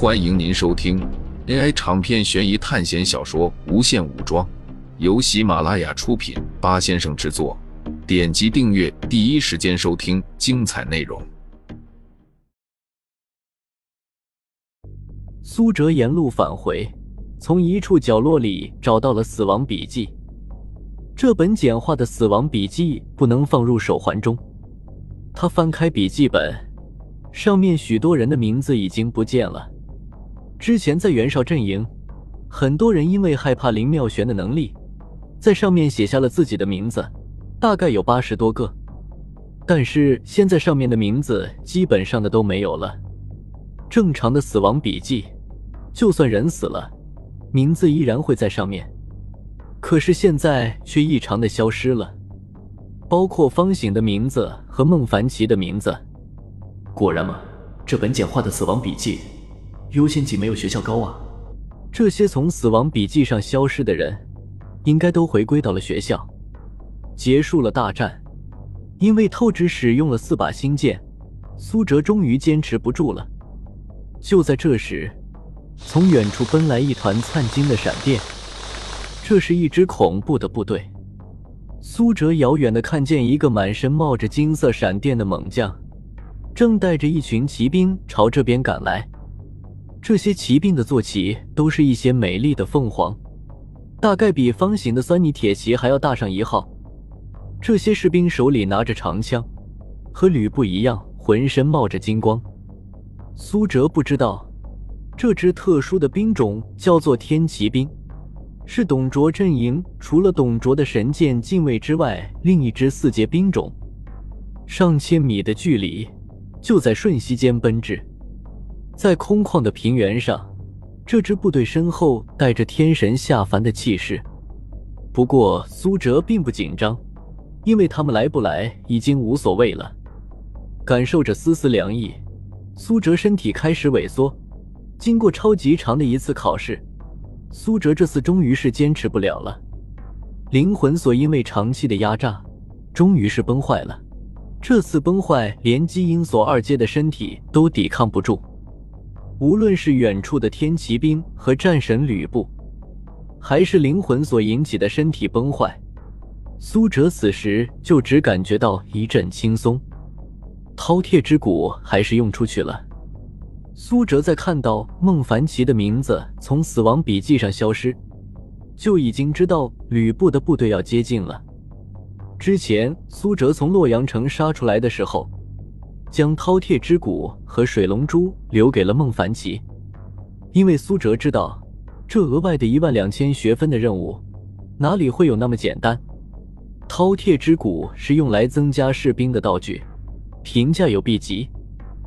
欢迎您收听 AI 长篇悬疑探险小说《无限武装》，由喜马拉雅出品，八先生制作。点击订阅，第一时间收听精彩内容。苏哲沿路返回，从一处角落里找到了死亡笔记。这本简化的死亡笔记不能放入手环中。他翻开笔记本，上面许多人的名字已经不见了。之前在袁绍阵营，很多人因为害怕林妙玄的能力，在上面写下了自己的名字，大概有八十多个。但是现在上面的名字基本上的都没有了。正常的死亡笔记，就算人死了，名字依然会在上面。可是现在却异常的消失了，包括方醒的名字和孟凡奇的名字。果然吗？这本简化的死亡笔记，优先级没有学校高啊。这些从死亡笔记上消失的人，应该都回归到了学校，结束了大战。因为透支使用了四把星剑，苏哲终于坚持不住了。就在这时，从远处奔来一团灿金的闪电。这是一支恐怖的部队。苏哲遥远的看见一个满身冒着金色闪电的猛将，正带着一群骑兵朝这边赶来。这些骑兵的坐骑都是一些美丽的凤凰，大概比方形的酸泥铁骑还要大上一号。这些士兵手里拿着长枪，和吕布一样，浑身冒着金光。苏哲不知道，这支特殊的兵种叫做天骑兵。是董卓阵营除了董卓的神剑禁卫之外，另一支四阶兵种。上千米的距离，就在瞬息间奔至。在空旷的平原上，这支部队身后带着天神下凡的气势。不过苏哲并不紧张，因为他们来不来已经无所谓了。感受着丝丝凉意，苏哲身体开始萎缩。经过超级长的一次考试。苏哲这次终于是坚持不了了，灵魂锁因为长期的压榨，终于是崩坏了。这次崩坏，连基因锁二阶的身体都抵抗不住。无论是远处的天骑兵和战神吕布，还是灵魂所引起的身体崩坏，苏哲此时就只感觉到一阵轻松。饕餮之骨还是用出去了。苏哲在看到孟凡奇的名字从死亡笔记上消失，就已经知道吕布的部队要接近了。之前苏哲从洛阳城杀出来的时候，将饕餮之骨和水龙珠留给了孟凡奇，因为苏哲知道这额外的一万两千学分的任务哪里会有那么简单。饕餮之骨是用来增加士兵的道具，评价有 B 级。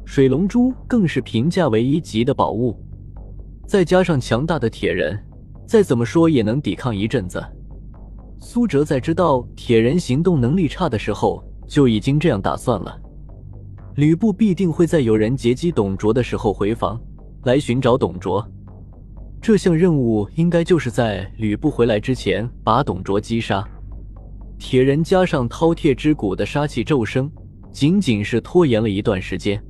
水龙珠更是评价为一级的宝物，再加上强大的铁人，再怎么说也能抵抗一阵子。苏哲在知道铁人行动能力差的时候，就已经这样打算了。吕布必定会在有人劫击董卓的时候回防，来寻找董卓。这项任务应该就是在吕布回来之前把董卓击杀。铁人加上饕餮之骨的杀气骤升，仅仅是拖延了一段时间。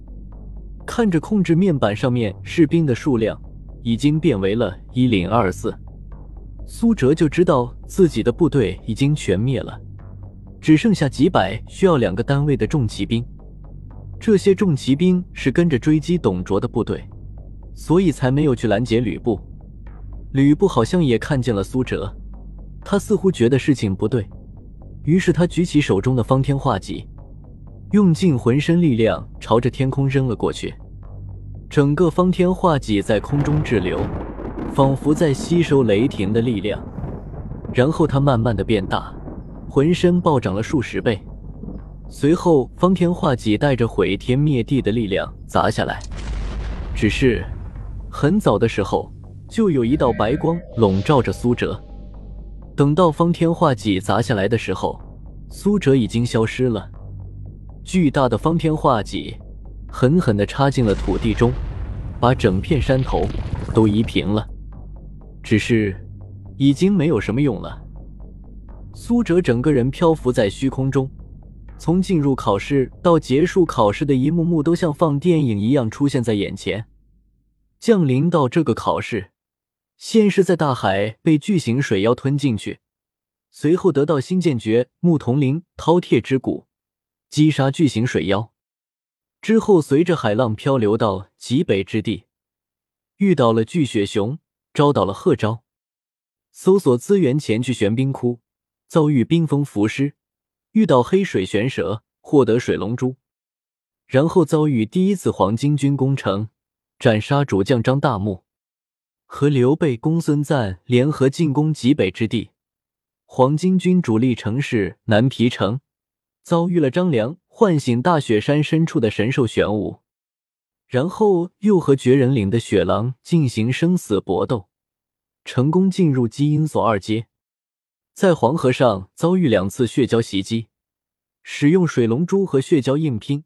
看着控制面板上面士兵的数量已经变为了一零二四，苏哲就知道自己的部队已经全灭了，只剩下几百需要两个单位的重骑兵。这些重骑兵是跟着追击董卓的部队，所以才没有去拦截吕布。吕布好像也看见了苏哲，他似乎觉得事情不对，于是他举起手中的方天画戟。用尽浑身力量朝着天空扔了过去，整个方天画戟在空中滞留，仿佛在吸收雷霆的力量。然后它慢慢的变大，浑身暴涨了数十倍。随后，方天画戟带着毁天灭地的力量砸下来。只是很早的时候，就有一道白光笼罩着苏哲。等到方天画戟砸下来的时候，苏哲已经消失了。巨大的方天画戟狠狠地插进了土地中，把整片山头都移平了。只是，已经没有什么用了。苏哲整个人漂浮在虚空中，从进入考试到结束考试的一幕幕，都像放电影一样出现在眼前。降临到这个考试，先是在大海被巨型水妖吞进去，随后得到新剑诀木铜铃饕餮之骨，击杀巨型水妖。之后随着海浪漂流到极北之地，遇到了巨雪熊，招到了贺昭，搜索资源前去玄冰窟，遭遇冰封浮尸，遇到黑水玄蛇，获得水龙珠，然后遭遇第一次黄巾军攻城。斩杀主将张大木，和刘备、公孙瓒联合进攻极北之地，黄巾军主力城市南皮城遭遇了张良唤醒大雪山深处的神兽玄武，然后又和绝人岭的雪狼进行生死搏斗，成功进入基因锁二阶，在黄河上遭遇两次血蛟袭击，使用水龙珠和血蛟硬拼，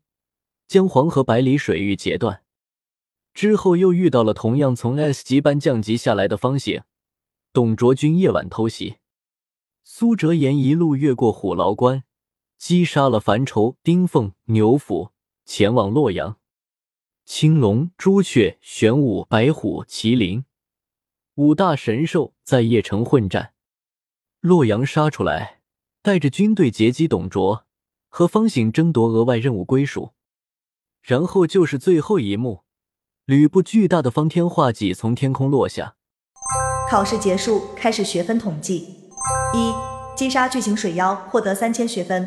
将黄河百里水域截断。之后又遇到了同样从 S 级班降级下来的方醒、董卓军夜晚偷袭，苏哲言一路越过虎牢关，击杀了樊稠、丁奉、牛辅，前往洛阳。青龙、朱雀、玄武、白虎、麒麟五大神兽在邺城混战，洛阳杀出来，带着军队截击董卓，和方醒争夺额外任务归属。然后就是最后一幕。吕布巨大的方天画戟从天空落下。考试结束，开始学分统计：一、击杀巨型水妖，获得三千学分；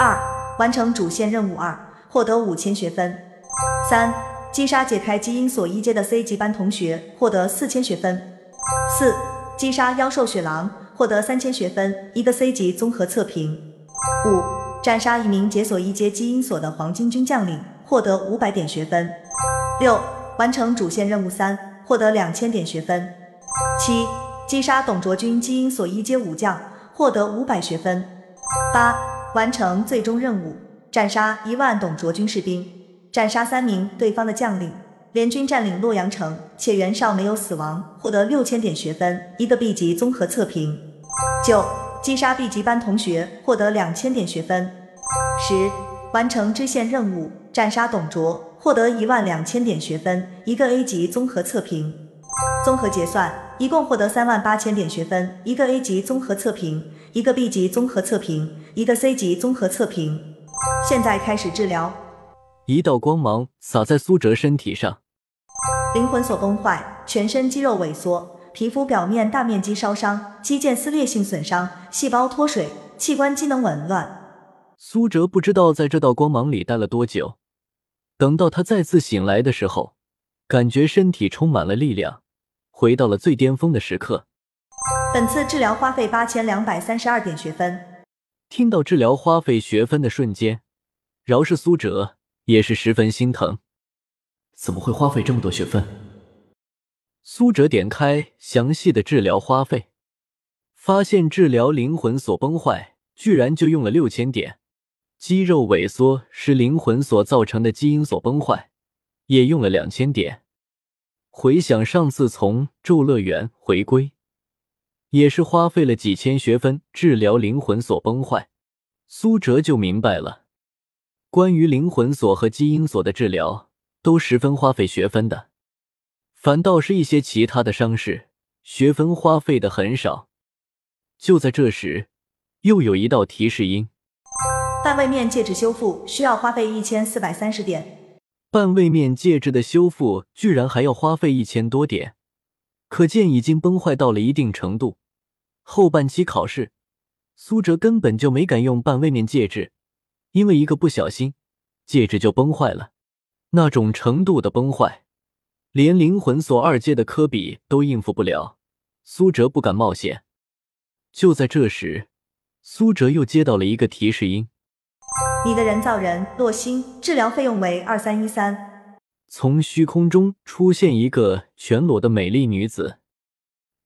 二、完成主线任务二，获得五千学分；三、击杀解开基因锁一阶的 C 级班同学，获得四千学分；四、击杀妖兽雪狼，获得三千学分，一个 C 级综合测评；五、斩杀一名解锁一阶基因锁的黄巾军将领，获得五百点学分；六。完成主线任务三，获得两千点学分。七，击杀董卓军基因锁一阶武将，获得五百学分。八，完成最终任务，斩杀一万董卓军士兵，斩杀三名对方的将领，联军占领洛阳城，且袁绍没有死亡，获得六千点学分，一个 B 级综合测评。九，击杀 B 级班同学，获得两千点学分。十，完成支线任务，斩杀董卓。获得一万两千点学分，一个 A 级综合测评。综合结算，一共获得三万八千点学分，一个 A 级综合测评，一个 B 级综合测评，一个 C 级综合测评。现在开始治疗。一道光芒洒在苏哲身体上，灵魂所崩坏，全身肌肉萎缩，皮肤表面大面积烧伤，肌腱撕裂性损伤，细胞脱水，器官机能紊乱。苏哲不知道在这道光芒里待了多久。等到他再次醒来的时候，感觉身体充满了力量，回到了最巅峰的时刻。本次治疗花费八千两百三十二点学分。听到治疗花费学分的瞬间，饶是苏哲也是十分心疼。怎么会花费这么多学分？苏哲点开详细的治疗花费，发现治疗灵魂所崩坏居然就用了六千点。肌肉萎缩是灵魂所造成的基因所崩坏，也用了两千点。回想上次从咒乐园回归，也是花费了几千学分治疗灵魂所崩坏，苏哲就明白了，关于灵魂锁和基因锁的治疗都十分花费学分的，反倒是一些其他的伤势，学分花费的很少。就在这时，又有一道提示音。半位面戒指修复需要花费一千四百三十点。半位面戒指的修复居然还要花费一千多点，可见已经崩坏到了一定程度。后半期考试，苏哲根本就没敢用半位面戒指，因为一个不小心，戒指就崩坏了。那种程度的崩坏，连灵魂锁二阶的科比都应付不了，苏哲不敢冒险。就在这时，苏哲又接到了一个提示音。你的人造人洛星治疗费用为二三一三。从虚空中出现一个全裸的美丽女子，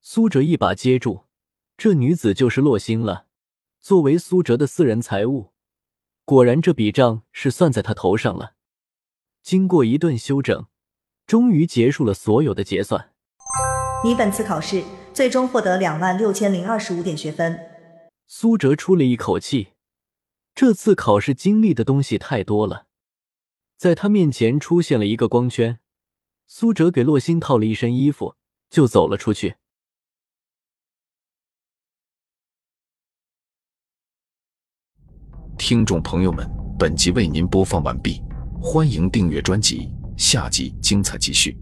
苏哲一把接住，这女子就是洛星了。作为苏哲的私人财物，果然这笔账是算在他头上了。经过一顿休整终于结束了所有的结算。你本次考试最终获得两万六千零二十五点学分。苏哲出了一口气这次考试经历的东西太多了。在他面前出现了一个光圈苏哲给洛心套了一身衣服就走了出去。听众朋友们本集为您播放完毕。欢迎订阅专辑下集精彩继续。